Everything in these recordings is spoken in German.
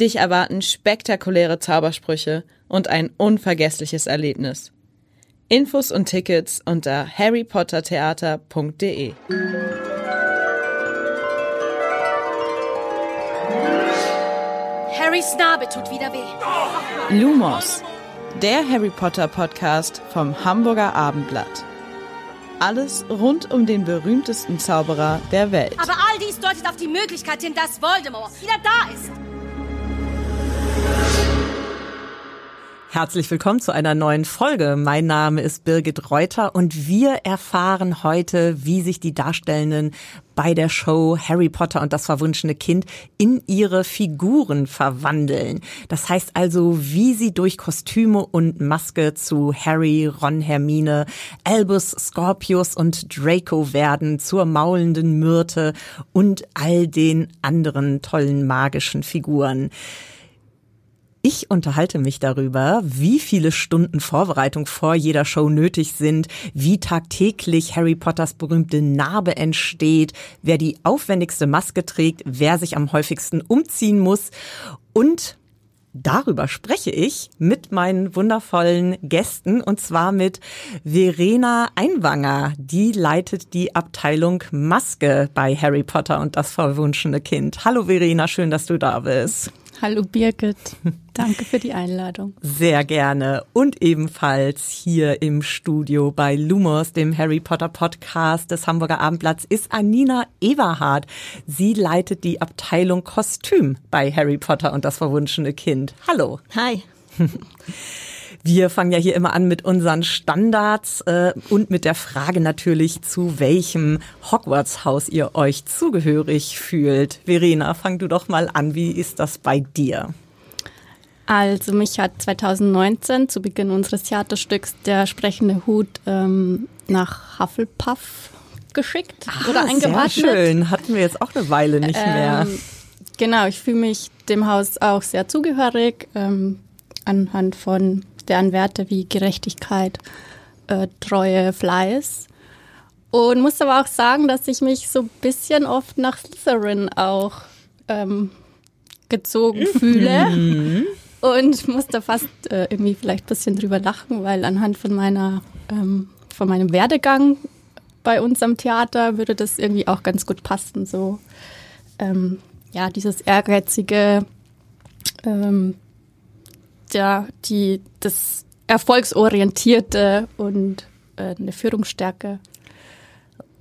Dich erwarten spektakuläre Zaubersprüche und ein unvergessliches Erlebnis. Infos und Tickets unter harrypottertheater.de. Harrys Narbe tut wieder weh. Lumos, der Harry Potter Podcast vom Hamburger Abendblatt. Alles rund um den berühmtesten Zauberer der Welt. Aber all dies deutet auf die Möglichkeit hin, dass Voldemort wieder da ist. Herzlich willkommen zu einer neuen Folge. Mein Name ist Birgit Reuter und wir erfahren heute, wie sich die Darstellenden bei der Show Harry Potter und das verwunschene Kind in ihre Figuren verwandeln. Das heißt also, wie sie durch Kostüme und Maske zu Harry, Ron, Hermine, Albus, Scorpius und Draco werden, zur maulenden Myrte und all den anderen tollen magischen Figuren. Ich unterhalte mich darüber, wie viele Stunden Vorbereitung vor jeder Show nötig sind, wie tagtäglich Harry Potters berühmte Narbe entsteht, wer die aufwendigste Maske trägt, wer sich am häufigsten umziehen muss und Darüber spreche ich mit meinen wundervollen Gästen und zwar mit Verena Einwanger. Die leitet die Abteilung Maske bei Harry Potter und das verwunschene Kind. Hallo Verena, schön, dass du da bist. Hallo Birgit, danke für die Einladung. Sehr gerne. Und ebenfalls hier im Studio bei Lumos, dem Harry Potter Podcast des Hamburger Abendblatts, ist Anina Everhardt. Sie leitet die Abteilung Kostüm bei Harry Potter und das verwunschene Kind. Hallo. Hi. Wir fangen ja hier immer an mit unseren Standards äh, und mit der Frage natürlich, zu welchem Hogwarts-Haus ihr euch zugehörig fühlt. Verena, fang du doch mal an. Wie ist das bei dir? Also mich hat 2019 zu Beginn unseres Theaterstücks der sprechende Hut ähm, nach Hufflepuff geschickt ah, oder eingeordnet. Sehr schön, hatten wir jetzt auch eine Weile nicht ähm, mehr. Genau, ich fühle mich dem Haus auch sehr zugehörig ähm, anhand von deren Werte wie Gerechtigkeit, äh, Treue, Fleiß. Und muss aber auch sagen, dass ich mich so ein bisschen oft nach Slytherin auch ähm, gezogen fühle. Mhm. Und musste fast äh, irgendwie vielleicht ein bisschen drüber lachen, weil anhand von meiner, ähm, von meinem Werdegang bei uns am Theater würde das irgendwie auch ganz gut passen. So, ähm, ja, dieses ehrgeizige, ähm, ja, die, das Erfolgsorientierte und äh, eine Führungsstärke.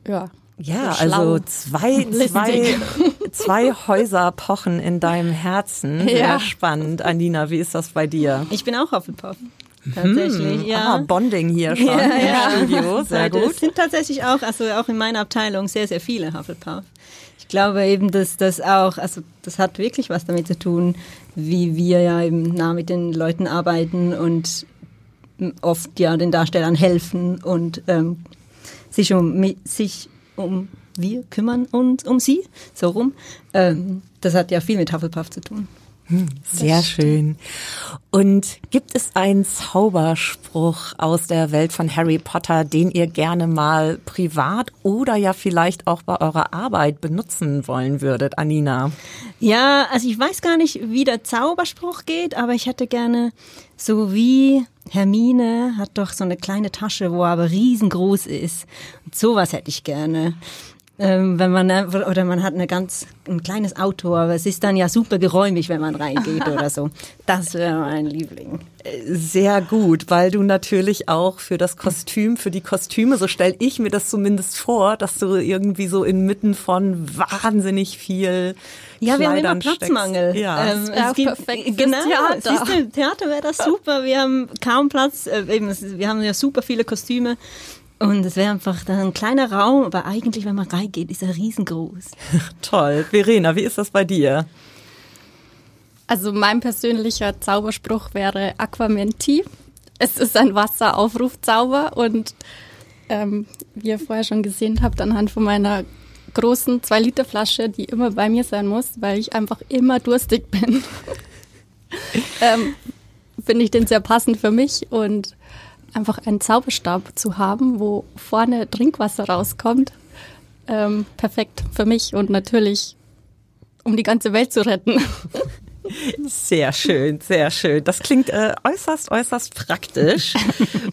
Ja. Ja, also zwei, zwei, zwei Häuser pochen in deinem Herzen. Sehr ja. spannend. Anina, wie ist das bei dir? Ich bin auch Hufflepuff. Tatsächlich, hm, ja. Ah, Bonding hier schon ja, im ja. Studio. Sehr gut. Es sind tatsächlich auch, also auch in meiner Abteilung sehr, sehr viele Hufflepuff. Ich glaube eben, dass das auch, also das hat wirklich was damit zu tun, wie wir ja eben nah mit den Leuten arbeiten und oft ja den Darstellern helfen und ähm, sich um sich um wir kümmern uns um sie, so rum. Ähm, das hat ja viel mit Hufflepuff zu tun. Hm, sehr schön. Und gibt es einen Zauberspruch aus der Welt von Harry Potter, den ihr gerne mal privat oder ja vielleicht auch bei eurer Arbeit benutzen wollen würdet, Anina? Ja, also ich weiß gar nicht, wie der Zauberspruch geht, aber ich hätte gerne so wie Hermine hat doch so eine kleine Tasche, wo er aber riesengroß ist. Und sowas hätte ich gerne ähm, wenn man oder man hat eine ganz ein kleines Auto, aber es ist dann ja super geräumig, wenn man reingeht oder so. Das wäre mein Liebling. Sehr gut, weil du natürlich auch für das Kostüm, für die Kostüme, so stelle ich mir das zumindest vor, dass du irgendwie so inmitten von wahnsinnig viel ja, wir haben immer Platzmangel. Steckst. Ja, ähm, es gibt, perfekt genau, Theater. Siehst Theater wäre das super. Wir haben kaum Platz. Äh, eben, wir haben ja super viele Kostüme. Und es wäre einfach dann ein kleiner Raum, aber eigentlich, wenn man reingeht, ist er riesengroß. Toll. Verena, wie ist das bei dir? Also mein persönlicher Zauberspruch wäre Aquamenti. Es ist ein Wasseraufrufzauber und ähm, wie ihr vorher schon gesehen habt, anhand von meiner großen 2-Liter-Flasche, die immer bei mir sein muss, weil ich einfach immer durstig bin, ähm, finde ich den sehr passend für mich und einfach einen Zauberstab zu haben, wo vorne Trinkwasser rauskommt, ähm, perfekt für mich und natürlich, um die ganze Welt zu retten. Sehr schön, sehr schön. Das klingt äh, äußerst, äußerst praktisch.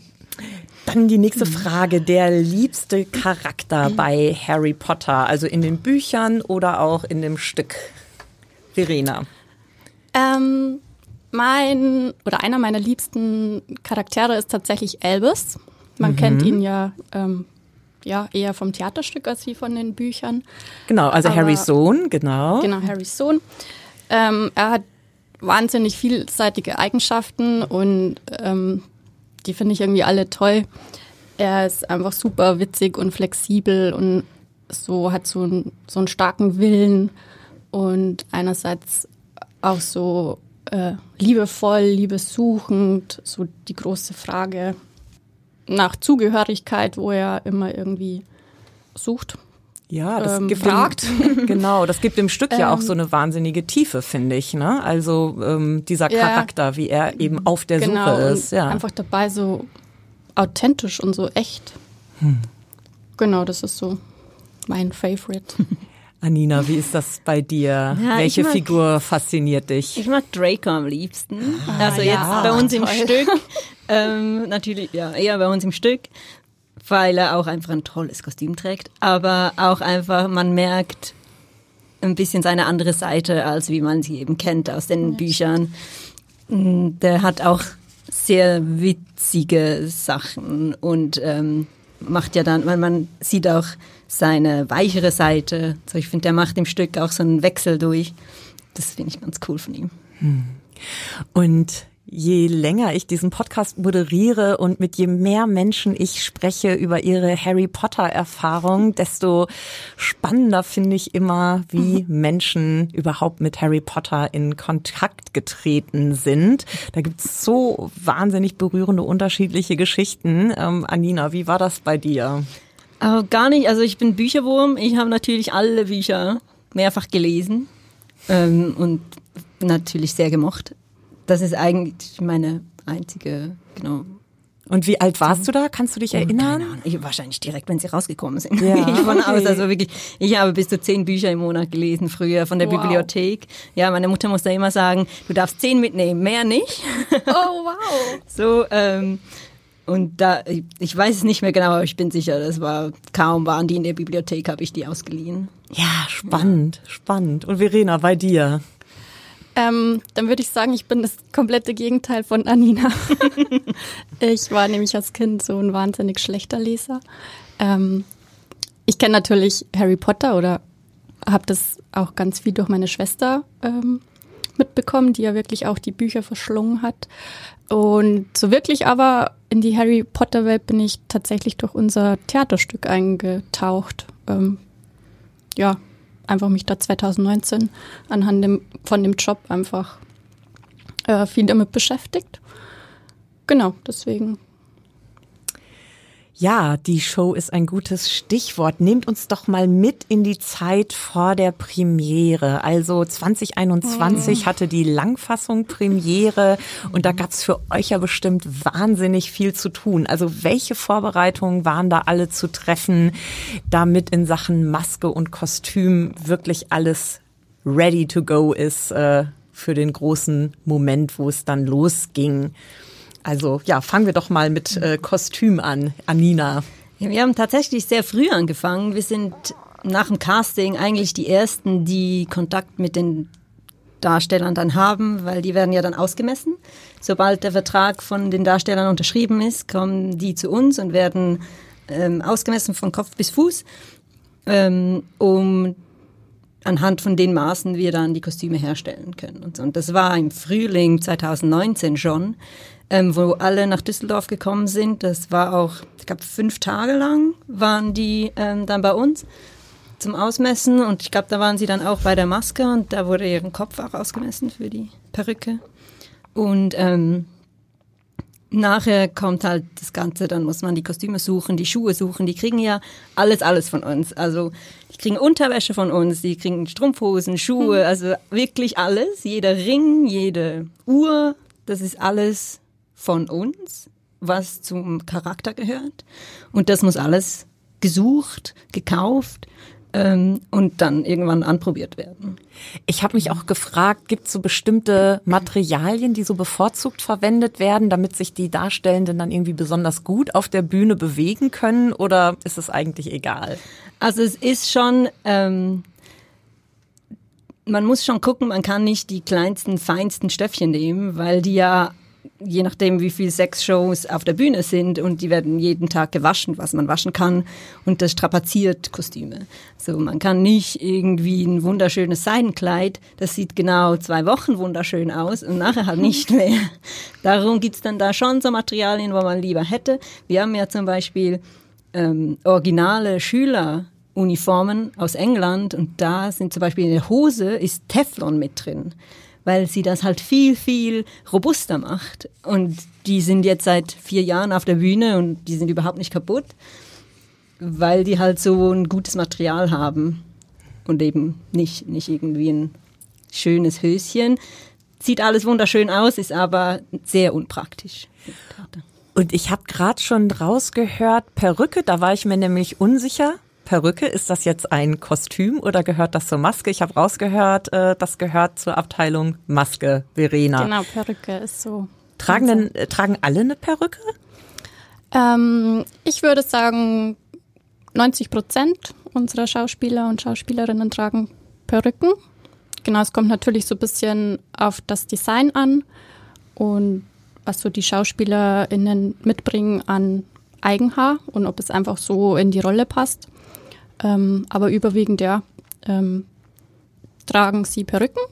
Dann die nächste Frage. Der liebste Charakter bei Harry Potter, also in den Büchern oder auch in dem Stück? Verena. Ähm, mein oder einer meiner liebsten Charaktere ist tatsächlich Elvis. Man mhm. kennt ihn ja, ähm, ja eher vom Theaterstück als wie von den Büchern. Genau, also Aber, Harrys Sohn, genau. Genau, Harrys Sohn. Ähm, er hat wahnsinnig vielseitige Eigenschaften und ähm, die finde ich irgendwie alle toll. Er ist einfach super witzig und flexibel und so hat so, ein, so einen starken Willen und einerseits auch so äh, liebevoll, liebesuchend, so die große Frage nach Zugehörigkeit, wo er immer irgendwie sucht. Ja, das ähm, gibt fragt. Im, genau, das gibt im Stück ja auch ähm, so eine wahnsinnige Tiefe, finde ich. Ne? Also ähm, dieser Charakter, ja, wie er eben auf der genau, Suche ist. Ja. Einfach dabei so authentisch und so echt. Hm. Genau, das ist so mein Favorite. Anina, wie ist das bei dir? Ja, Welche mag, Figur fasziniert dich? Ich mag Draco am liebsten. Ah, also jetzt ja, bei uns toll. im Stück. Ähm, natürlich, ja, eher bei uns im Stück weil er auch einfach ein tolles Kostüm trägt, aber auch einfach, man merkt ein bisschen seine andere Seite, als wie man sie eben kennt aus den ja. Büchern. Mm, der hat auch sehr witzige Sachen und ähm, macht ja dann, weil man sieht auch seine weichere Seite. So, ich finde, der macht im Stück auch so einen Wechsel durch. Das finde ich ganz cool von ihm. Hm. Und je länger ich diesen Podcast moderiere und mit je mehr Menschen ich spreche über ihre Harry Potter Erfahrung, desto spannender finde ich immer, wie. Menschen überhaupt mit Harry Potter in Kontakt getreten sind. Da gibt es so wahnsinnig berührende unterschiedliche Geschichten. Ähm, Anina, wie war das bei dir? Aber gar nicht. Also ich bin Bücherwurm. Ich habe natürlich alle Bücher mehrfach gelesen ähm, und natürlich sehr gemocht das ist eigentlich meine einzige, genau. Und wie alt warst du da? Kannst du dich erinnern? Keine Ahnung. Ich, wahrscheinlich direkt, wenn sie rausgekommen sind. Ja, ich von okay. aus. Also wirklich, ich habe bis zu zehn Bücher im Monat gelesen früher von der wow. Bibliothek. Ja, meine Mutter musste immer sagen, du darfst zehn mitnehmen, mehr nicht. Oh wow. so, ähm, und da, ich weiß es nicht mehr genau, aber ich bin sicher, das war kaum waren die in der Bibliothek, habe ich die ausgeliehen. Ja, spannend, ja. spannend. Und Verena, bei dir? Ähm, dann würde ich sagen, ich bin das komplette Gegenteil von Anina. ich war nämlich als Kind so ein wahnsinnig schlechter Leser. Ähm, ich kenne natürlich Harry Potter oder habe das auch ganz viel durch meine Schwester ähm, mitbekommen, die ja wirklich auch die Bücher verschlungen hat. Und so wirklich aber in die Harry Potter Welt bin ich tatsächlich durch unser Theaterstück eingetaucht. Ähm, ja, einfach mich da 2019 anhand dem, von dem Job einfach äh, viel damit beschäftigt. Genau, deswegen ja, die Show ist ein gutes Stichwort. Nehmt uns doch mal mit in die Zeit vor der Premiere. Also 2021 oh. hatte die Langfassung Premiere und da gab's für euch ja bestimmt wahnsinnig viel zu tun. Also welche Vorbereitungen waren da alle zu treffen, damit in Sachen Maske und Kostüm wirklich alles ready to go ist äh, für den großen Moment, wo es dann losging? Also ja, fangen wir doch mal mit äh, Kostüm an, Anina. Wir haben tatsächlich sehr früh angefangen. Wir sind nach dem Casting eigentlich die Ersten, die Kontakt mit den Darstellern dann haben, weil die werden ja dann ausgemessen. Sobald der Vertrag von den Darstellern unterschrieben ist, kommen die zu uns und werden ähm, ausgemessen von Kopf bis Fuß, ähm, um anhand von den Maßen wir dann die Kostüme herstellen können. Und, so. und das war im Frühling 2019 schon ähm, wo alle nach Düsseldorf gekommen sind. Das war auch, ich glaube, fünf Tage lang waren die ähm, dann bei uns. zum Ausmessen und ich glaube, da waren sie dann auch bei der Maske und da wurde ihren Kopf auch ausgemessen für die Perücke. Und ähm, nachher kommt halt das Ganze, dann muss man die Kostüme suchen, die Schuhe suchen, die kriegen ja alles, alles von uns. Also die kriegen Unterwäsche von uns, die kriegen Strumpfhosen, Schuhe, hm. also wirklich alles. Jeder Ring, jede Uhr, das ist alles von uns, was zum Charakter gehört. Und das muss alles gesucht, gekauft ähm, und dann irgendwann anprobiert werden. Ich habe mich auch gefragt, gibt es so bestimmte Materialien, die so bevorzugt verwendet werden, damit sich die Darstellenden dann irgendwie besonders gut auf der Bühne bewegen können oder ist es eigentlich egal? Also es ist schon... Ähm, man muss schon gucken, man kann nicht die kleinsten, feinsten Stöffchen nehmen, weil die ja je nachdem, wie viele Sexshows auf der Bühne sind und die werden jeden Tag gewaschen, was man waschen kann und das strapaziert Kostüme. So, man kann nicht irgendwie ein wunderschönes Seidenkleid, das sieht genau zwei Wochen wunderschön aus und nachher halt nicht mehr. Darum gibt's dann da schon so Materialien, wo man lieber hätte. Wir haben ja zum Beispiel ähm, originale Schüleruniformen aus England und da sind zum Beispiel in der Hose ist Teflon mit drin weil sie das halt viel, viel robuster macht. Und die sind jetzt seit vier Jahren auf der Bühne und die sind überhaupt nicht kaputt, weil die halt so ein gutes Material haben und eben nicht, nicht irgendwie ein schönes Höschen. Sieht alles wunderschön aus, ist aber sehr unpraktisch. Und ich habe gerade schon rausgehört, Perücke, da war ich mir nämlich unsicher. Perücke, ist das jetzt ein Kostüm oder gehört das zur Maske? Ich habe rausgehört, äh, das gehört zur Abteilung Maske, Verena. Genau, Perücke ist so. Tragen denn, äh, tragen alle eine Perücke? Ähm, ich würde sagen, 90 Prozent unserer Schauspieler und Schauspielerinnen tragen Perücken. Genau, es kommt natürlich so ein bisschen auf das Design an und was so die SchauspielerInnen mitbringen an Eigenhaar und ob es einfach so in die Rolle passt. Ähm, aber überwiegend ja ähm, tragen sie Perücken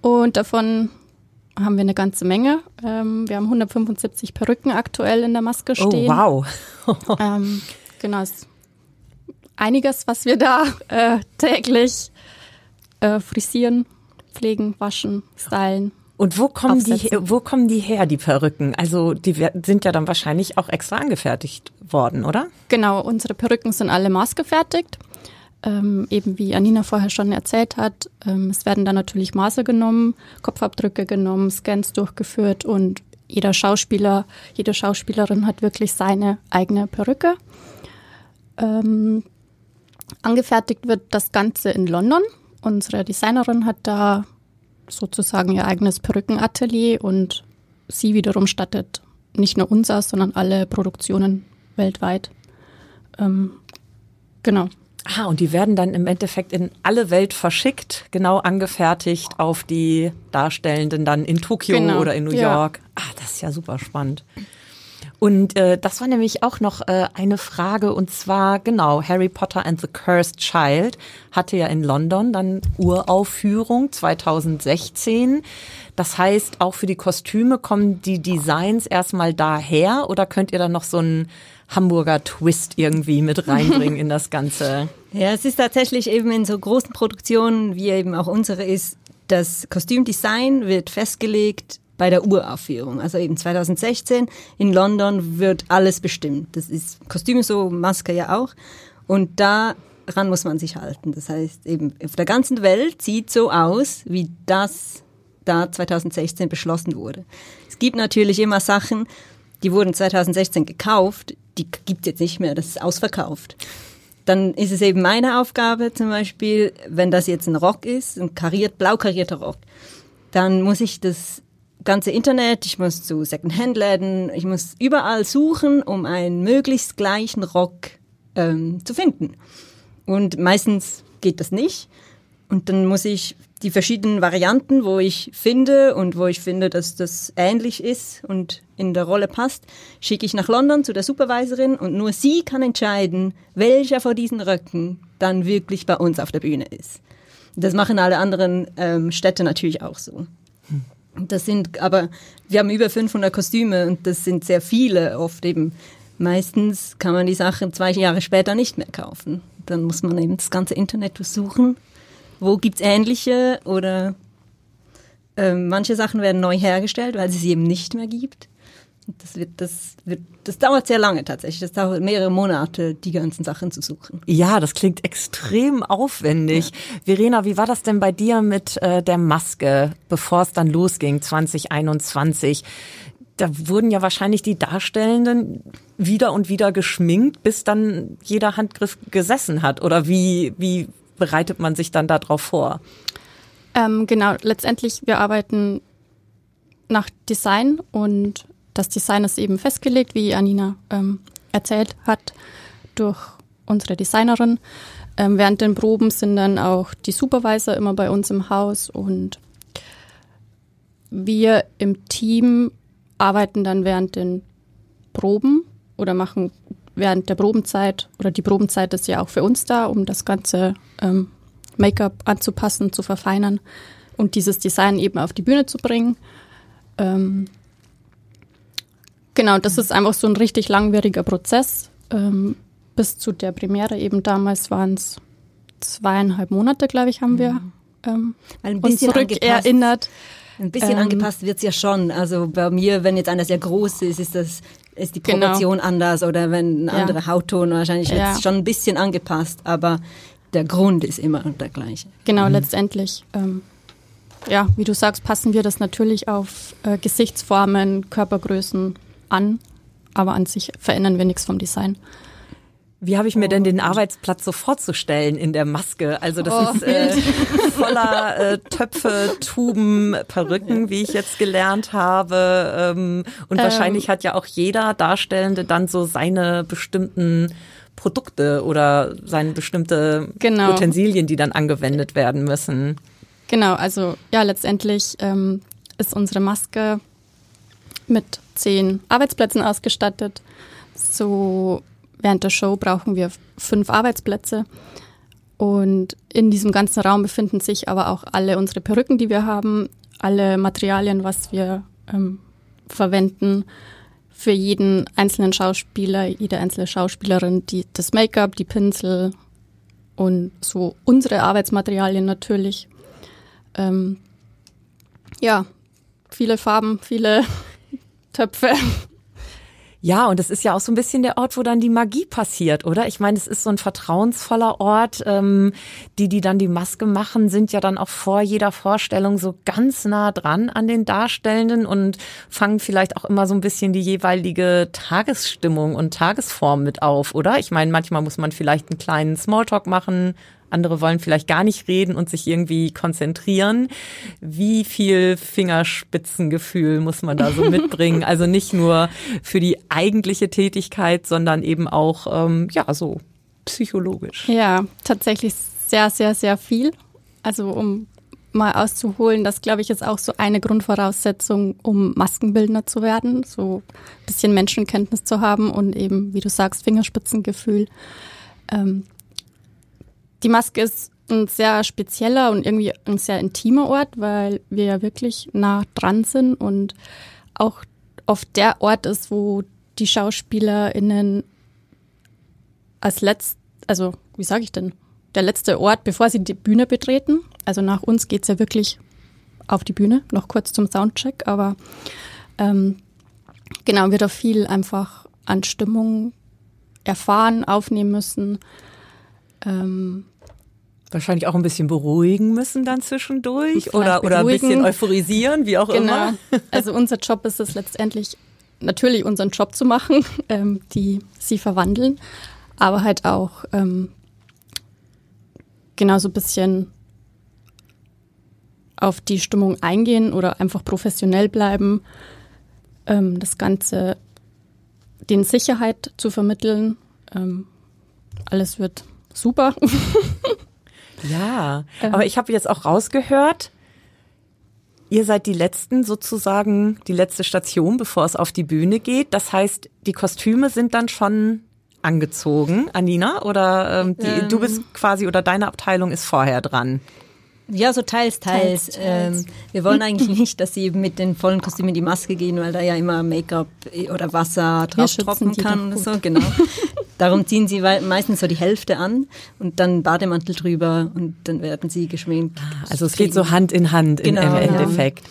und davon haben wir eine ganze Menge. Ähm, wir haben 175 Perücken aktuell in der Maske oh, stehen. Oh, wow. ähm, genau, ist einiges, was wir da äh, täglich äh, frisieren, pflegen, waschen, stylen. Und wo kommen die, wo kommen die her, die Perücken? Also die sind ja dann wahrscheinlich auch extra angefertigt worden, oder? Genau, unsere Perücken sind alle maßgefertigt. Ähm, eben wie Anina vorher schon erzählt hat, ähm, es werden dann natürlich Maße genommen, Kopfabdrücke genommen, Scans durchgeführt und jeder Schauspieler, jede Schauspielerin hat wirklich seine eigene Perücke. Ähm, angefertigt wird das Ganze in London. Unsere Designerin hat da sozusagen ihr eigenes Perückenatelier und sie wiederum stattet nicht nur unser, sondern alle Produktionen weltweit. Ähm, genau. Ah, und die werden dann im Endeffekt in alle Welt verschickt, genau angefertigt auf die Darstellenden dann in Tokio genau. oder in New York. Ja. Ah, das ist ja super spannend. Und äh, das war nämlich auch noch äh, eine Frage und zwar genau Harry Potter and the Cursed Child hatte ja in London dann Uraufführung 2016. Das heißt, auch für die Kostüme kommen die Designs erstmal daher oder könnt ihr dann noch so einen Hamburger Twist irgendwie mit reinbringen in das Ganze? Ja, es ist tatsächlich eben in so großen Produktionen, wie eben auch unsere ist, das Kostümdesign wird festgelegt bei der Uraufführung. Also eben 2016 in London wird alles bestimmt. Das ist Kostüme so, Maske ja auch. Und daran muss man sich halten. Das heißt eben auf der ganzen Welt sieht so aus, wie das da 2016 beschlossen wurde. Es gibt natürlich immer Sachen, die wurden 2016 gekauft, die gibt es jetzt nicht mehr, das ist ausverkauft. Dann ist es eben meine Aufgabe zum Beispiel, wenn das jetzt ein Rock ist, ein kariert, blau karierter Rock, dann muss ich das ganze Internet, ich muss zu Secondhand-Läden, ich muss überall suchen, um einen möglichst gleichen Rock ähm, zu finden. Und meistens geht das nicht. Und dann muss ich die verschiedenen Varianten, wo ich finde und wo ich finde, dass das ähnlich ist und in der Rolle passt, schicke ich nach London zu der Supervisorin und nur sie kann entscheiden, welcher von diesen Röcken dann wirklich bei uns auf der Bühne ist. Das machen alle anderen ähm, Städte natürlich auch so. Das sind aber, wir haben über 500 Kostüme und das sind sehr viele, oft eben. Meistens kann man die Sachen zwei Jahre später nicht mehr kaufen. dann muss man eben das ganze Internet suchen. Wo gibt's ähnliche oder ähm, manche Sachen werden neu hergestellt, weil es sie eben nicht mehr gibt. Das wird, das wird, das dauert sehr lange tatsächlich. Das dauert mehrere Monate, die ganzen Sachen zu suchen. Ja, das klingt extrem aufwendig. Ja. Verena, wie war das denn bei dir mit äh, der Maske, bevor es dann losging, 2021? Da wurden ja wahrscheinlich die Darstellenden wieder und wieder geschminkt, bis dann jeder Handgriff gesessen hat. Oder wie, wie bereitet man sich dann darauf vor? Ähm, genau, letztendlich, wir arbeiten nach Design und das Design ist eben festgelegt, wie Anina ähm, erzählt hat, durch unsere Designerin. Ähm, während den Proben sind dann auch die Supervisor immer bei uns im Haus und wir im Team arbeiten dann während den Proben oder machen während der Probenzeit oder die Probenzeit ist ja auch für uns da, um das ganze ähm, Make-up anzupassen, zu verfeinern und dieses Design eben auf die Bühne zu bringen. Ähm, genau, das ist einfach so ein richtig langwieriger Prozess. Ähm, bis zu der Premiere eben damals waren es zweieinhalb Monate, glaube ich, haben wir mhm. ähm, ein bisschen uns zurückerinnert. Ein bisschen ähm, angepasst wird's ja schon. Also bei mir, wenn jetzt einer sehr groß ist, ist das ist die genau. Proportion genau. anders oder wenn ein ja. anderer Hautton wahrscheinlich ja. jetzt schon ein bisschen angepasst, aber der Grund ist immer der gleiche. Genau, mhm. letztendlich. Ähm, ja, wie du sagst, passen wir das natürlich auf äh, Gesichtsformen, Körpergrößen an, aber an sich verändern wir nichts vom Design. Wie habe ich mir denn den Arbeitsplatz so vorzustellen in der Maske? Also das oh. ist äh, voller äh, Töpfe, Tuben, Perücken, wie ich jetzt gelernt habe. Ähm, und ähm. wahrscheinlich hat ja auch jeder Darstellende dann so seine bestimmten Produkte oder seine bestimmte genau. Utensilien, die dann angewendet werden müssen. Genau, also ja, letztendlich ähm, ist unsere Maske mit zehn Arbeitsplätzen ausgestattet. So während der Show brauchen wir fünf Arbeitsplätze. Und in diesem ganzen Raum befinden sich aber auch alle unsere Perücken, die wir haben, alle Materialien, was wir ähm, verwenden für jeden einzelnen Schauspieler, jede einzelne Schauspielerin, die, das Make-up, die Pinsel und so unsere Arbeitsmaterialien natürlich. Ähm, ja, viele Farben, viele Töpfe. Ja, und es ist ja auch so ein bisschen der Ort, wo dann die Magie passiert, oder? Ich meine, es ist so ein vertrauensvoller Ort. Ähm, die, die dann die Maske machen, sind ja dann auch vor jeder Vorstellung so ganz nah dran an den Darstellenden und fangen vielleicht auch immer so ein bisschen die jeweilige Tagesstimmung und Tagesform mit auf, oder? Ich meine, manchmal muss man vielleicht einen kleinen Smalltalk machen, andere wollen vielleicht gar nicht reden und sich irgendwie konzentrieren. Wie viel Fingerspitzengefühl muss man da so mitbringen? Also nicht nur für die eigentliche Tätigkeit, sondern eben auch, ähm, ja, so psychologisch. Ja, tatsächlich sehr, sehr, sehr viel. Also um mal auszuholen, das glaube ich ist auch so eine Grundvoraussetzung, um Maskenbildner zu werden, so ein bisschen Menschenkenntnis zu haben und eben, wie du sagst, Fingerspitzengefühl. Ähm, die Maske ist ein sehr spezieller und irgendwie ein sehr intimer Ort, weil wir ja wirklich nah dran sind und auch oft der Ort ist, wo die SchauspielerInnen als letzt, also wie sage ich denn, der letzte Ort, bevor sie die Bühne betreten. Also nach uns geht's ja wirklich auf die Bühne, noch kurz zum Soundcheck, aber ähm, genau, wir da viel einfach an Stimmung erfahren, aufnehmen müssen. Ähm, Wahrscheinlich auch ein bisschen beruhigen müssen dann zwischendurch oder, oder ein bisschen euphorisieren, wie auch genau. immer. Also unser Job ist es letztendlich, natürlich unseren Job zu machen, ähm, die sie verwandeln, aber halt auch ähm, genau so ein bisschen auf die Stimmung eingehen oder einfach professionell bleiben, ähm, das Ganze den Sicherheit zu vermitteln. Ähm, alles wird super. ja, aber ich habe jetzt auch rausgehört, ihr seid die letzten sozusagen, die letzte Station, bevor es auf die Bühne geht. Das heißt, die Kostüme sind dann schon angezogen, Anina, oder ähm, die, ähm. du bist quasi oder deine Abteilung ist vorher dran. Ja, so teils, teils. teils, teils. Ähm, wir wollen eigentlich nicht, dass sie mit den vollen Kostümen in die Maske gehen, weil da ja immer Make-up oder Wasser drauf tropfen kann oder so, genau. Darum ziehen sie meistens so die Hälfte an und dann Bademantel drüber und dann werden sie geschminkt. Ah, also es geht so Hand in Hand Genau, im ja. Endeffekt.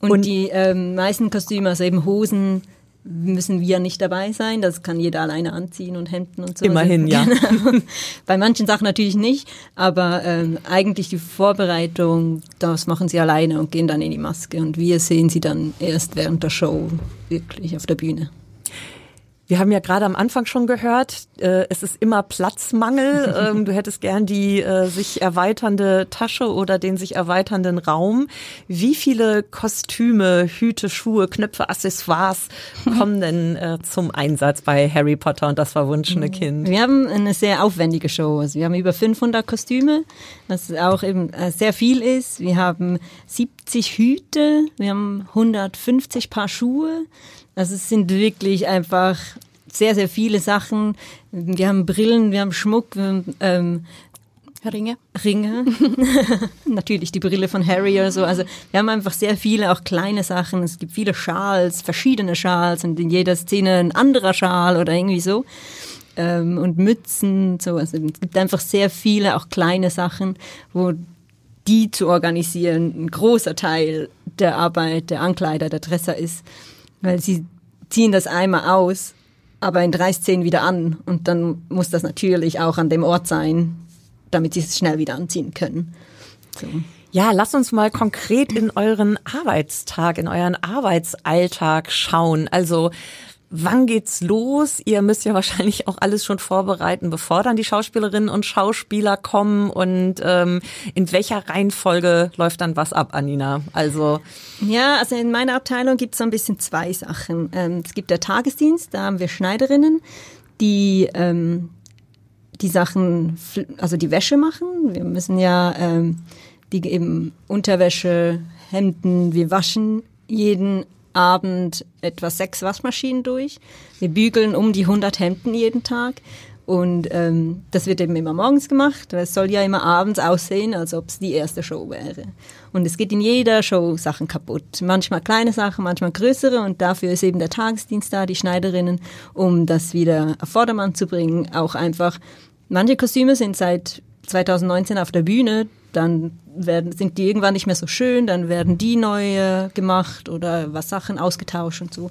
Und, Und- die ähm, meisten Kostüme, also eben Hosen, müssen wir nicht dabei sein. Das kann jeder alleine anziehen und Hemden und so. Immerhin, ja. Genau. Bei manchen Sachen natürlich nicht, aber ähm, eigentlich die Vorbereitung, das machen sie alleine und gehen dann in die Maske. Und wir sehen sie dann erst während der Show wirklich auf der Bühne. Wir haben ja gerade am Anfang schon gehört, äh, es ist immer Platzmangel. ähm, du hättest gern die äh, sich erweiternde Tasche oder den sich erweiternden Raum. Wie viele Kostüme, Hüte, Schuhe, Knöpfe, Accessoires kommen denn äh, zum Einsatz bei Harry Potter und das verwunschene Kind? Wir haben eine sehr aufwendige Show. Also wir haben über 500 Kostüme, was auch eben äh, sehr viel ist. Wir haben 70 Hüte, wir haben 150 Paar Schuhe. Also es sind wirklich einfach sehr, sehr viele Sachen. Wir haben Brillen, wir haben Schmuck, wir haben ähm, Ringe. Ringe. Natürlich die Brille von Harry oder so. Also wir haben einfach sehr viele, auch kleine Sachen. Es gibt viele Schals, verschiedene Schals und in jeder Szene ein anderer Schal oder irgendwie so. Ähm, und Mützen, so. Also es gibt einfach sehr viele, auch kleine Sachen, wo die zu organisieren ein großer Teil der Arbeit der Ankleider, der Dresser ist. Weil sie ziehen das einmal aus, aber in drei Szenen wieder an. Und dann muss das natürlich auch an dem Ort sein, damit sie es schnell wieder anziehen können. So. Ja, lasst uns mal konkret in euren Arbeitstag, in euren Arbeitsalltag schauen. Also Wann geht's los? Ihr müsst ja wahrscheinlich auch alles schon vorbereiten, bevor dann die Schauspielerinnen und Schauspieler kommen. Und ähm, in welcher Reihenfolge läuft dann was ab, Anina? Also Ja, also in meiner Abteilung gibt es so ein bisschen zwei Sachen. Ähm, es gibt der Tagesdienst, da haben wir Schneiderinnen, die ähm, die Sachen, also die Wäsche machen. Wir müssen ja ähm, die eben Unterwäsche, Hemden, wir waschen jeden Abend etwa sechs Waschmaschinen durch. Wir bügeln um die 100 Hemden jeden Tag. Und ähm, das wird eben immer morgens gemacht, weil es soll ja immer abends aussehen, als ob es die erste Show wäre. Und es geht in jeder Show Sachen kaputt. Manchmal kleine Sachen, manchmal größere. Und dafür ist eben der Tagesdienst da, die Schneiderinnen, um das wieder auf Vordermann zu bringen. Auch einfach, manche Kostüme sind seit 2019 auf der Bühne, dann werden, sind die irgendwann nicht mehr so schön, dann werden die neu gemacht oder was Sachen ausgetauscht und so.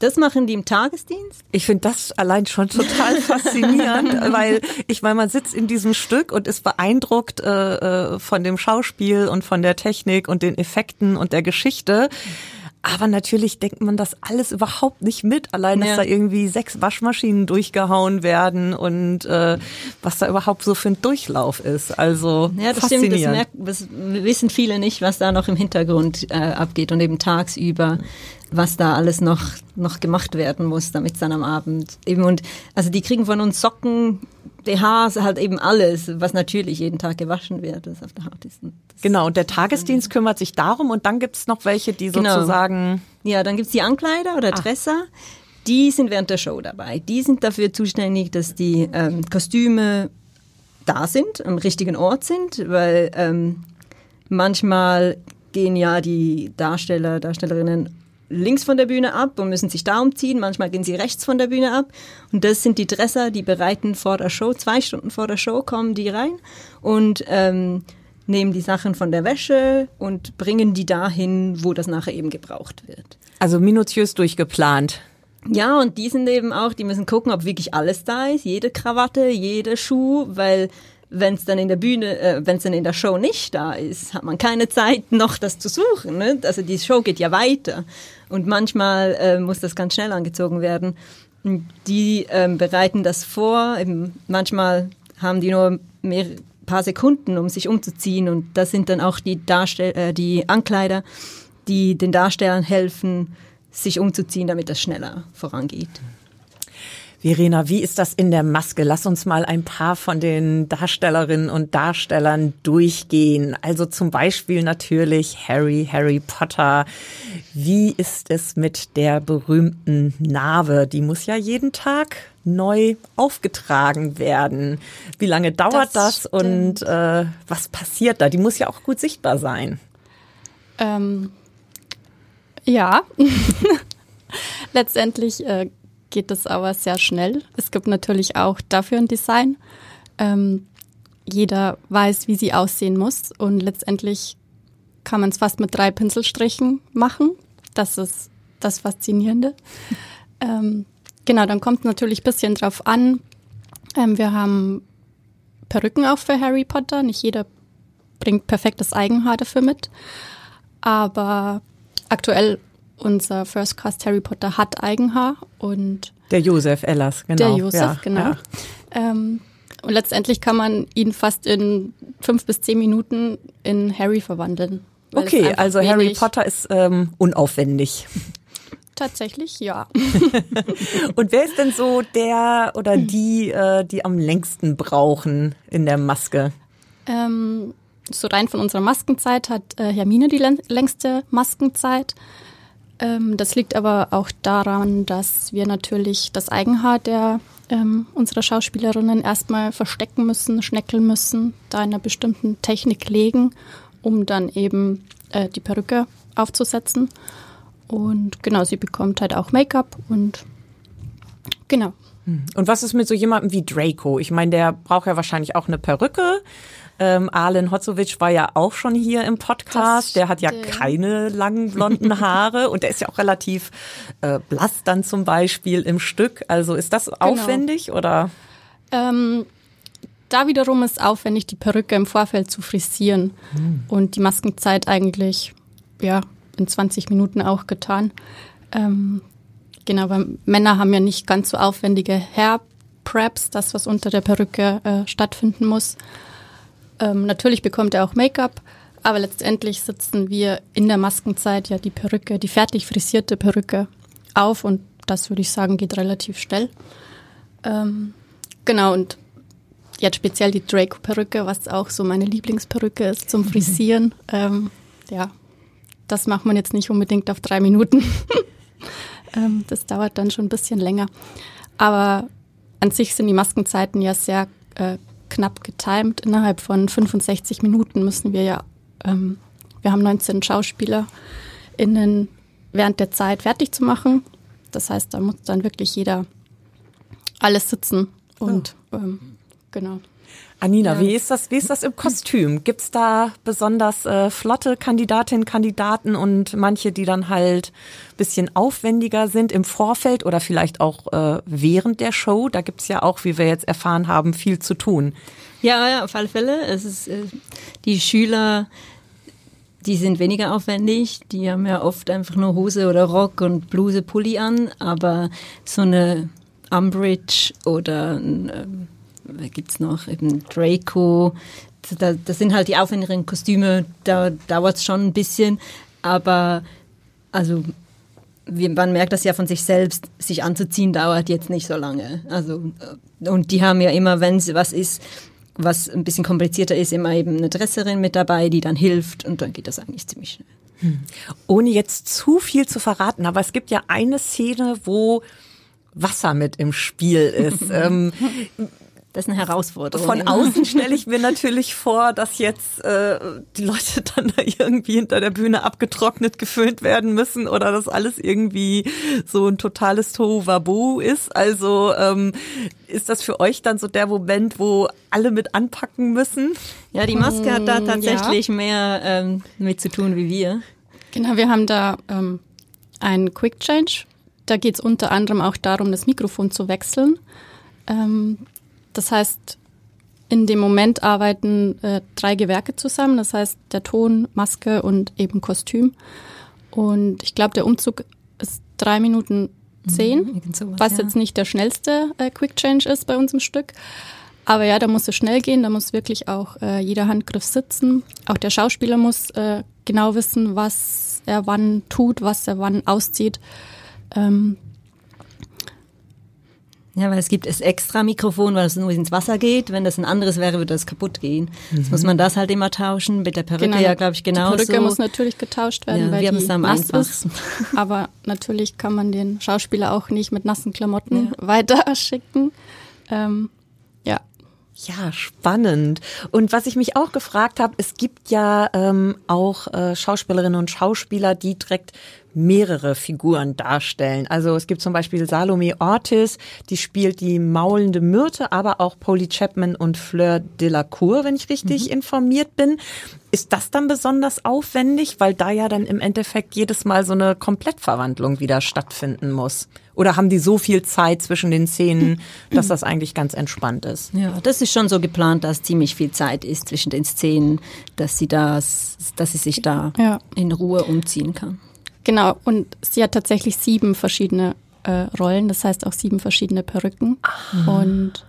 Das machen die im Tagesdienst. Ich finde das allein schon total faszinierend, weil ich meine, man sitzt in diesem Stück und ist beeindruckt äh, äh, von dem Schauspiel und von der Technik und den Effekten und der Geschichte. Aber natürlich denkt man das alles überhaupt nicht mit. Allein, dass Ja. da irgendwie sechs Waschmaschinen durchgehauen werden und äh, was da überhaupt so für ein Durchlauf ist. Also Ja, das stimmt. Das, merkt, das wissen viele nicht, was da noch im Hintergrund äh, abgeht und eben tagsüber, was da alles noch, noch gemacht werden muss, damit es dann am Abend eben und also die kriegen von uns Socken, BHs, halt eben alles, was natürlich jeden Tag gewaschen wird, was auf der Haut ist. Das Genau, und der Tagesdienst kümmert sich darum und dann gibt's noch welche, die Genau. sozusagen Ja, dann gibt's die Ankleider oder Dresser. Die sind während der Show dabei. Die sind dafür zuständig, dass die ähm, Kostüme da sind, am richtigen Ort sind, weil ähm, manchmal gehen ja die Darsteller, Darstellerinnen links von der Bühne ab und müssen sich da umziehen. Manchmal gehen sie rechts von der Bühne ab. Und das sind die Dresser, die bereiten vor der Show, zwei Stunden vor der Show kommen die rein und ähm, nehmen die Sachen von der Wäsche und bringen die dahin, wo das nachher eben gebraucht wird. also minutiös durchgeplant. Ja, und die sind eben auch, die müssen gucken, ob wirklich alles da ist, jede Krawatte, jeder Schuh, weil wenn es dann in der Bühne, äh, wenn es dann in der Show nicht da ist, hat man keine Zeit, noch das zu suchen. Ne? Also die Show geht ja weiter und manchmal äh, muss das ganz schnell angezogen werden. Und die ähm, bereiten das vor. Eben manchmal haben die nur mehr paar Sekunden, um sich umzuziehen und das sind dann auch die Darstell äh, die Ankleider, die den Darstellern helfen, sich umzuziehen, damit das schneller vorangeht. Verena, wie ist das in der Maske? Lass uns mal ein paar von den Darstellerinnen und Darstellern durchgehen. Also zum Beispiel natürlich Harry, Harry Potter. Wie ist es mit der berühmten Narbe? Die muss ja jeden Tag neu aufgetragen werden. Wie lange dauert das, Das und äh, was passiert da? Die muss ja auch gut sichtbar sein. Ähm, ja, letztendlich äh, geht es aber sehr schnell. Es gibt natürlich auch dafür ein Design. Ähm, jeder weiß, wie sie aussehen muss und letztendlich kann man es fast mit drei Pinselstrichen machen. Das ist das Faszinierende. ähm, genau, dann kommt natürlich ein bisschen drauf an. Ähm, wir haben Perücken auch für Harry Potter. Nicht jeder bringt perfektes Eigenhaar dafür mit. Aber aktuell unser First Cast Harry Potter hat Eigenhaar und der Josef Ellers, genau. Der Josef, ja, genau. Ja. Ähm, und letztendlich kann man ihn fast in fünf bis zehn Minuten in Harry verwandeln. Okay, also Harry Potter ist ähm, unaufwendig. Tatsächlich, ja. Und wer ist denn so der oder die, äh, die am längsten brauchen in der Maske? Ähm, so rein von unserer Maskenzeit hat äh, Hermine die längste Maskenzeit. Ähm, das liegt aber auch daran, dass wir natürlich das Eigenhaar der ähm, unserer Schauspielerinnen erstmal verstecken müssen, schneckeln müssen, da in einer bestimmten Technik legen, um dann eben äh, die Perücke aufzusetzen. Und genau, sie bekommt halt auch Make-up und genau. Hm. Und was ist mit so jemandem wie Draco? Ich meine, der braucht ja wahrscheinlich auch eine Perücke. Ähm, Arlen Hotzowitsch war ja auch schon hier im Podcast. Der hat ja keine langen blonden Haare und der ist ja auch relativ äh, blass dann zum Beispiel im Stück. Also ist das genau. aufwendig oder? Ähm, da wiederum ist aufwendig, die Perücke im Vorfeld zu frisieren hm. und die Maskenzeit eigentlich ja in 20 Minuten auch getan. Ähm, genau, weil Männer haben ja nicht ganz so aufwendige Hair Preps, das was unter der Perücke äh, stattfinden muss. Ähm, natürlich bekommt er auch Make-up, aber letztendlich sitzen wir in der Maskenzeit ja die Perücke, die fertig frisierte Perücke auf und das würde ich sagen geht relativ schnell. Ähm, genau und jetzt speziell die Draco-Perücke, was auch so meine Lieblingsperücke ist zum Frisieren. ähm, ja, das macht man jetzt nicht unbedingt auf drei Minuten. ähm, das dauert dann schon ein bisschen länger. Aber an sich sind die Maskenzeiten ja sehr äh, knapp getimt. Innerhalb von 65 Minuten müssen wir ja, ähm, wir haben 19 SchauspielerInnen während der Zeit fertig zu machen. Das heißt, da muss dann wirklich jeder alles sitzen und oh. ähm, genau. Anina, ja. wie ist das, wie ist das im Kostüm? Gibt's da besonders äh, flotte Kandidatinnen, Kandidaten und manche, die dann halt bisschen aufwendiger sind im Vorfeld oder vielleicht auch äh, während der Show? Da gibt's ja auch, wie wir jetzt erfahren haben, viel zu tun. Ja, ja, auf alle Fälle. Es ist äh, die Schüler, die sind weniger aufwendig. Die haben ja oft einfach nur Hose oder Rock und Bluse, Pulli an, aber so eine Umbridge oder ein ähm, gibt es noch? Eben Draco. Da, das sind halt die aufwendigeren Kostüme, da dauert es schon ein bisschen. Aber also man merkt das ja von sich selbst, sich anzuziehen dauert jetzt nicht so lange. Also, und die haben ja immer, wenn es was ist, was ein bisschen komplizierter ist, immer eben eine Dresserin mit dabei, die dann hilft und dann geht das eigentlich ziemlich schnell. Hm. Ohne jetzt zu viel zu verraten, aber es gibt ja eine Szene, wo Wasser mit im Spiel ist. ähm, das ist eine Herausforderung. Von außen stelle ich mir natürlich vor, dass jetzt äh, die Leute dann da irgendwie hinter der Bühne abgetrocknet geföhnt werden müssen oder dass alles irgendwie so ein totales Tohuwabohu ist. Also ähm, ist das für euch dann so der Moment, wo alle mit anpacken müssen? Ja, die Maske hat da mm, tatsächlich ja. mehr ähm, mit zu tun wie wir. Genau, wir haben da ähm, einen Quick Change. Da geht es unter anderem auch darum, das Mikrofon zu wechseln. Ähm, das heißt, in dem Moment arbeiten äh, drei Gewerke zusammen, das heißt der Ton, Maske und eben Kostüm. Und ich glaube, der Umzug ist drei Minuten zehn, mhm, sowas, was ja. jetzt nicht der schnellste äh, Quick Change ist bei uns im Stück. Aber ja, da muss es schnell gehen, da muss wirklich auch äh, jeder Handgriff sitzen. Auch der Schauspieler muss äh, genau wissen, was er wann tut, was er wann auszieht. Ähm, ja, weil es gibt das extra Mikrofon, weil es nur ins Wasser geht. Wenn das ein anderes wäre, würde das kaputt gehen. Mhm. Jetzt muss man das halt immer tauschen. Mit der Perücke genau. ja, glaube ich, genauso. Die Perücke muss natürlich getauscht werden, ja, weil wir die am nass ist. Aber natürlich kann man den Schauspieler auch nicht mit nassen Klamotten ja. weiter schicken. Ähm, ja. Ja, spannend. Und was ich mich auch gefragt habe, es gibt ja ähm, auch äh, Schauspielerinnen und Schauspieler, die direkt mehrere Figuren darstellen. Also es gibt zum Beispiel Salome Ortiz, die spielt die maulende Myrte, aber auch Polly Chapman und Fleur Delacour, wenn ich richtig mhm. informiert bin. Ist das dann besonders aufwendig, weil da ja dann im Endeffekt jedes Mal so eine Komplettverwandlung wieder stattfinden muss? Oder haben die so viel Zeit zwischen den Szenen, dass das eigentlich ganz entspannt ist? Ja, das ist schon so geplant, dass ziemlich viel Zeit ist zwischen den Szenen, dass sie das, dass sie sich da ja. in Ruhe umziehen kann. Genau, und sie hat tatsächlich sieben verschiedene äh, Rollen, das heißt auch sieben verschiedene Perücken. Ah. Und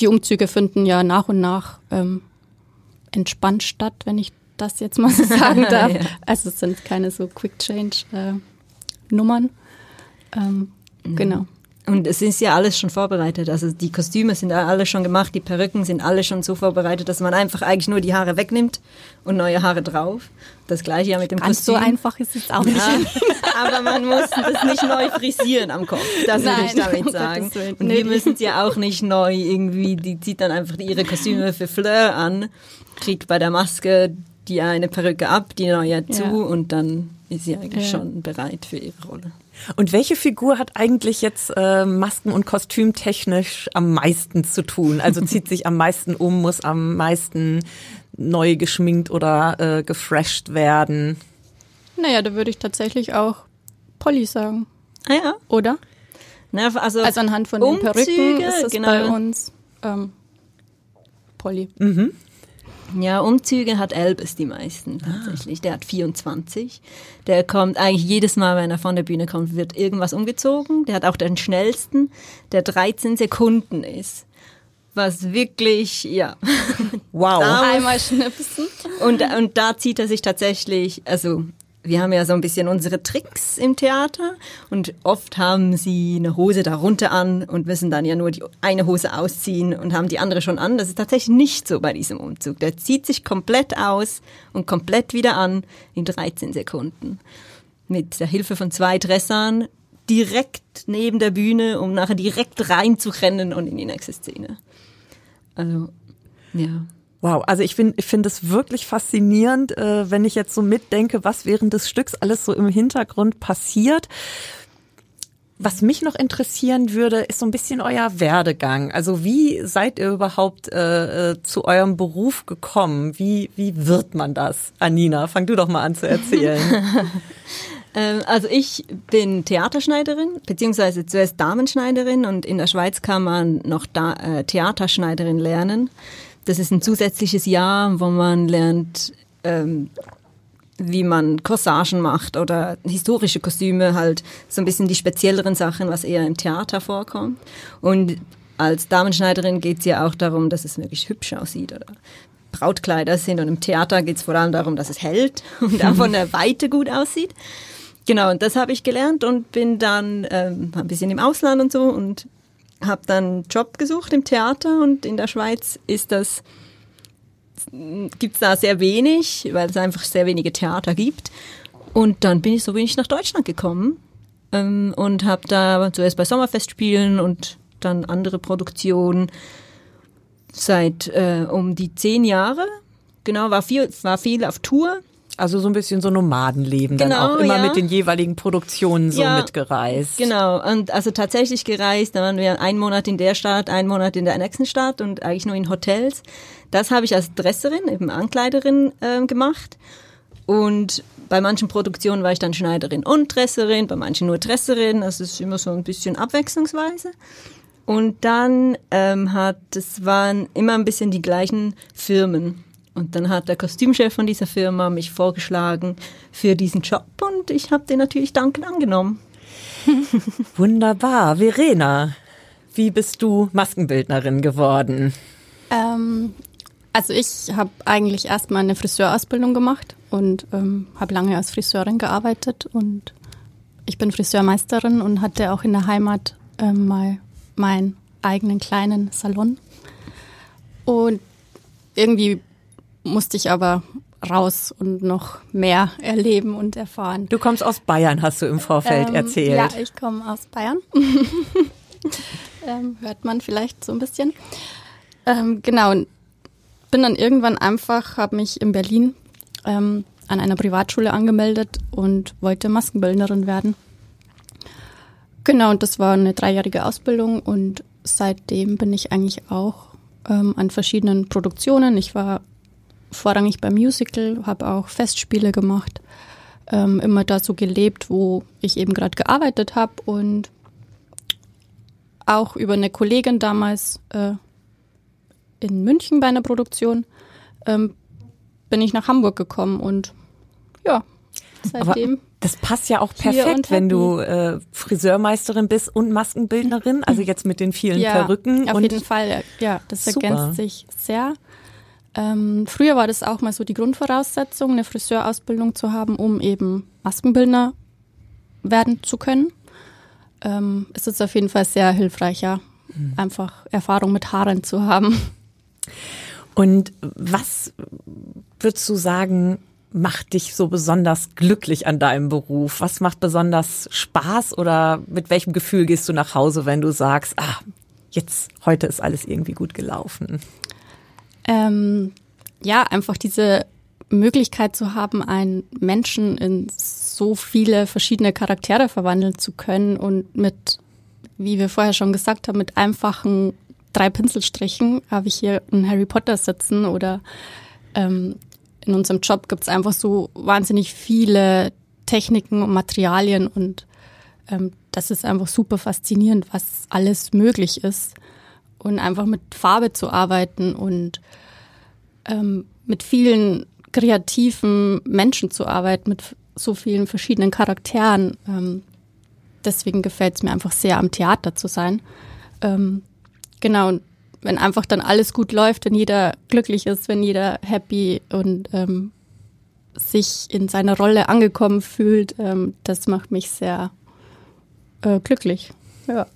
die Umzüge finden ja nach und nach ähm, entspannt statt, wenn ich das jetzt mal so sagen darf. ja. Also es sind keine so Quick Change äh, Nummern. Ähm, mhm. Genau. Und es ist ja alles schon vorbereitet. Also die Kostüme sind alle schon gemacht, die Perücken sind alle schon so vorbereitet, dass man einfach eigentlich nur die Haare wegnimmt und neue Haare drauf. Das gleiche ja mit dem Ganz Kostüm. so einfach ist es auch nicht. Ja, aber man muss das nicht neu frisieren am Kopf. Das Nein, will ich damit sagen. Und wir müssen es ja auch nicht neu irgendwie, die zieht dann einfach ihre Kostüme für Fleur an, kriegt bei der Maske die eine Perücke ab, die neue zu ja. und dann ist sie eigentlich ja. schon bereit für ihre Rolle. Und welche Figur hat eigentlich jetzt äh, Masken- und Kostümtechnisch am meisten zu tun? Also zieht sich am meisten um, muss am meisten neu geschminkt oder äh, gefresht werden? Naja, da würde ich tatsächlich auch Polly sagen. Ah ja. Oder? Na, also, also anhand von Umzüge, den Perücken ist es genau. bei uns ähm, Polly. Mhm. Ja, Umzüge hat Elbes die meisten tatsächlich. Ah. Der hat 24. Der kommt eigentlich jedes Mal, wenn er von der Bühne kommt, wird irgendwas umgezogen. Der hat auch den schnellsten, der 13 Sekunden ist. Was wirklich, ja. Wow. Einmal schnipsen. Und, und da zieht er sich tatsächlich, also wir haben ja so ein bisschen unsere Tricks im Theater und oft haben sie eine Hose darunter an und müssen dann ja nur die eine Hose ausziehen und haben die andere schon an. Das ist tatsächlich nicht so bei diesem Umzug. Der zieht sich komplett aus und komplett wieder an in 13 Sekunden. Mit der Hilfe von zwei Dressern direkt neben der Bühne, um nachher direkt reinzurennen und in die nächste Szene. Also, ja. Wow, also ich finde ich finde es wirklich faszinierend, äh, wenn ich jetzt so mitdenke, was während des Stücks alles so im Hintergrund passiert. Was mich noch interessieren würde, ist so ein bisschen euer Werdegang. Also wie seid ihr überhaupt äh, äh zu eurem Beruf gekommen? Wie, wie wird man das? Anina, fang du doch mal an zu erzählen. Ähm, also ich bin Theaterschneiderin, beziehungsweise zuerst Damenschneiderin und in der Schweiz kann man noch da, äh, Theaterschneiderin lernen. Das ist ein zusätzliches Jahr, wo man lernt, ähm, wie man Corsagen macht oder historische Kostüme, halt so ein bisschen die spezielleren Sachen, was eher im Theater vorkommt. Und als Damenschneiderin geht es ja auch darum, dass es wirklich hübsch aussieht oder Brautkleider sind. Und im Theater geht es vor allem darum, dass es hält und auch von der Weite gut aussieht. Genau, und das habe ich gelernt und bin dann ähm, ein bisschen im Ausland und so und habe dann einen Job gesucht im Theater und in der Schweiz ist das gibt es da sehr wenig, weil es einfach sehr wenige Theater gibt. Und dann bin ich so ich nach Deutschland gekommen ähm, und habe da zuerst bei Sommerfestspielen und dann andere Produktionen seit äh, um die zehn Jahre. Genau, war viel, war viel auf Tour also so ein bisschen so Nomadenleben genau, dann auch immer ja. mit den jeweiligen Produktionen so ja, mitgereist. Genau, und also tatsächlich gereist, da waren wir einen Monat in der Stadt, einen Monat in der nächsten Stadt und eigentlich nur in Hotels. Das habe ich als Dresserin, eben Ankleiderin äh, gemacht. Und bei manchen Produktionen war ich dann Schneiderin und Dresserin, bei manchen nur Dresserin. Das ist immer so ein bisschen abwechslungsweise. Und dann ähm, hat, es waren immer ein bisschen die gleichen Firmen. Und dann hat der Kostümchef von dieser Firma mich vorgeschlagen für diesen Job und ich habe den natürlich dankend angenommen. Wunderbar. Verena, wie bist du Maskenbildnerin geworden? Ähm, also ich habe eigentlich erstmal eine Friseurausbildung gemacht und ähm, habe lange als Friseurin gearbeitet und ich bin Friseurmeisterin und hatte auch in der Heimat ähm, mal meinen eigenen kleinen Salon. Und irgendwie musste ich aber raus und noch mehr erleben und erfahren. Du kommst aus Bayern, hast du im Vorfeld ähm, erzählt. Ja, ich komme aus Bayern. ähm, hört man vielleicht so ein bisschen. Ähm, genau, bin dann irgendwann einfach, habe mich in Berlin ähm, an einer Privatschule angemeldet und wollte Maskenbildnerin werden. Genau, und das war eine dreijährige Ausbildung und seitdem bin ich eigentlich auch ähm, an verschiedenen Produktionen. Ich war vorrangig beim Musical, habe auch Festspiele gemacht, ähm, immer da so gelebt, wo ich eben gerade gearbeitet habe und auch über eine Kollegin damals äh, in München bei einer Produktion ähm, bin ich nach Hamburg gekommen und ja, seitdem. Aber das passt ja auch perfekt, wenn du äh, Friseurmeisterin bist und Maskenbildnerin, also jetzt mit den vielen ja, Perücken. Auf und jeden Fall, ja, das Super. ergänzt sich sehr. Ähm, früher war das auch mal so die Grundvoraussetzung, eine Friseurausbildung zu haben, um eben Maskenbildner werden zu können. Ähm, es ist auf jeden Fall sehr hilfreich, ja, Mhm. einfach Erfahrung mit Haaren zu haben. Und was würdest du sagen, macht dich so besonders glücklich an deinem Beruf? Was macht besonders Spaß oder mit welchem Gefühl gehst du nach Hause, wenn du sagst, ah, jetzt, heute ist alles irgendwie gut gelaufen? Ähm, ja, einfach diese Möglichkeit zu haben, einen Menschen in so viele verschiedene Charaktere verwandeln zu können und mit, wie wir vorher schon gesagt haben, mit einfachen drei Pinselstrichen habe ich hier einen Harry Potter sitzen oder ähm, in unserem Job gibt es einfach so wahnsinnig viele Techniken und Materialien und ähm, das ist einfach super faszinierend, was alles möglich ist und einfach mit Farbe zu arbeiten und ähm, mit vielen kreativen Menschen zu arbeiten, mit so vielen verschiedenen Charakteren. Ähm, deswegen gefällt es mir einfach sehr, am Theater zu sein. Ähm, genau, wenn einfach dann alles gut läuft, wenn jeder glücklich ist, wenn jeder happy und ähm, sich in seiner Rolle angekommen fühlt, ähm, das macht mich sehr äh, glücklich. Ja.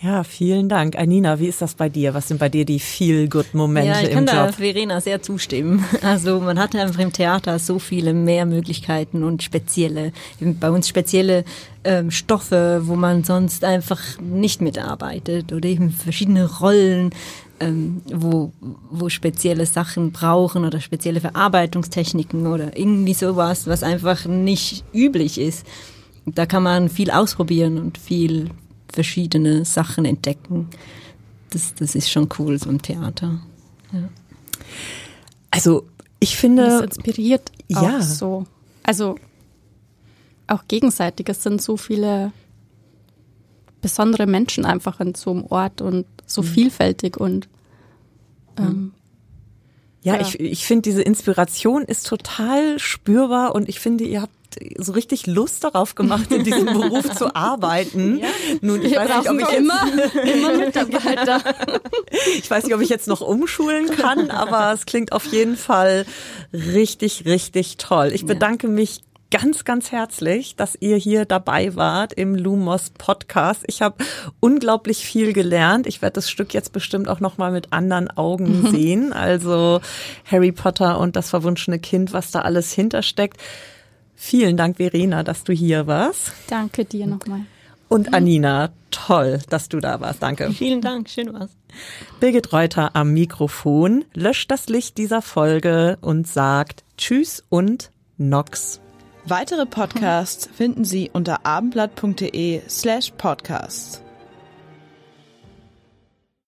Ja, vielen Dank. Anina, wie ist das bei dir? Was sind bei dir die Feel-Good-Momente Ja, ich im kann da Job? Verena sehr zustimmen. Also man hat einfach im Theater so viele mehr Möglichkeiten und spezielle, bei uns spezielle ähm, Stoffe, wo man sonst einfach nicht mitarbeitet oder eben verschiedene Rollen, ähm, wo, wo spezielle Sachen brauchen oder spezielle Verarbeitungstechniken oder irgendwie sowas, was einfach nicht üblich ist. Da kann man viel ausprobieren und viel verschiedene Sachen entdecken. Das, das ist schon cool so im Theater. Also, ich Das finde, inspiriert auch ja. so. Also auch gegenseitig. Es sind so viele besondere Menschen einfach in so einem Ort und so vielfältig und ähm, Ja, Ja. ich, ich finde, diese Inspiration ist total spürbar und ich finde, ihr habt so richtig Lust darauf gemacht, in diesem Beruf zu arbeiten. Nun, ich wir weiß, nicht, ob ich, jetzt, immer, immer Mitarbeiter. ich weiß nicht, ob ich jetzt noch umschulen kann, aber es klingt auf jeden Fall richtig, richtig toll. Ich bedanke mich ganz, ganz herzlich, dass ihr hier dabei wart im Lumos Podcast. Ich habe unglaublich viel gelernt. Ich werde das Stück jetzt bestimmt auch noch mal mit anderen Augen sehen. Also Harry Potter und das verwunschene Kind, was da alles hintersteckt. Vielen Dank, Verena, dass du hier warst. Danke dir nochmal. Und Anina, toll, dass du da warst. Danke. Vielen Dank, schön war's. Birgit Reuter am Mikrofon löscht das Licht dieser Folge und sagt Tschüss und Nox. Weitere Podcasts finden Sie unter abendblatt.de slash podcasts.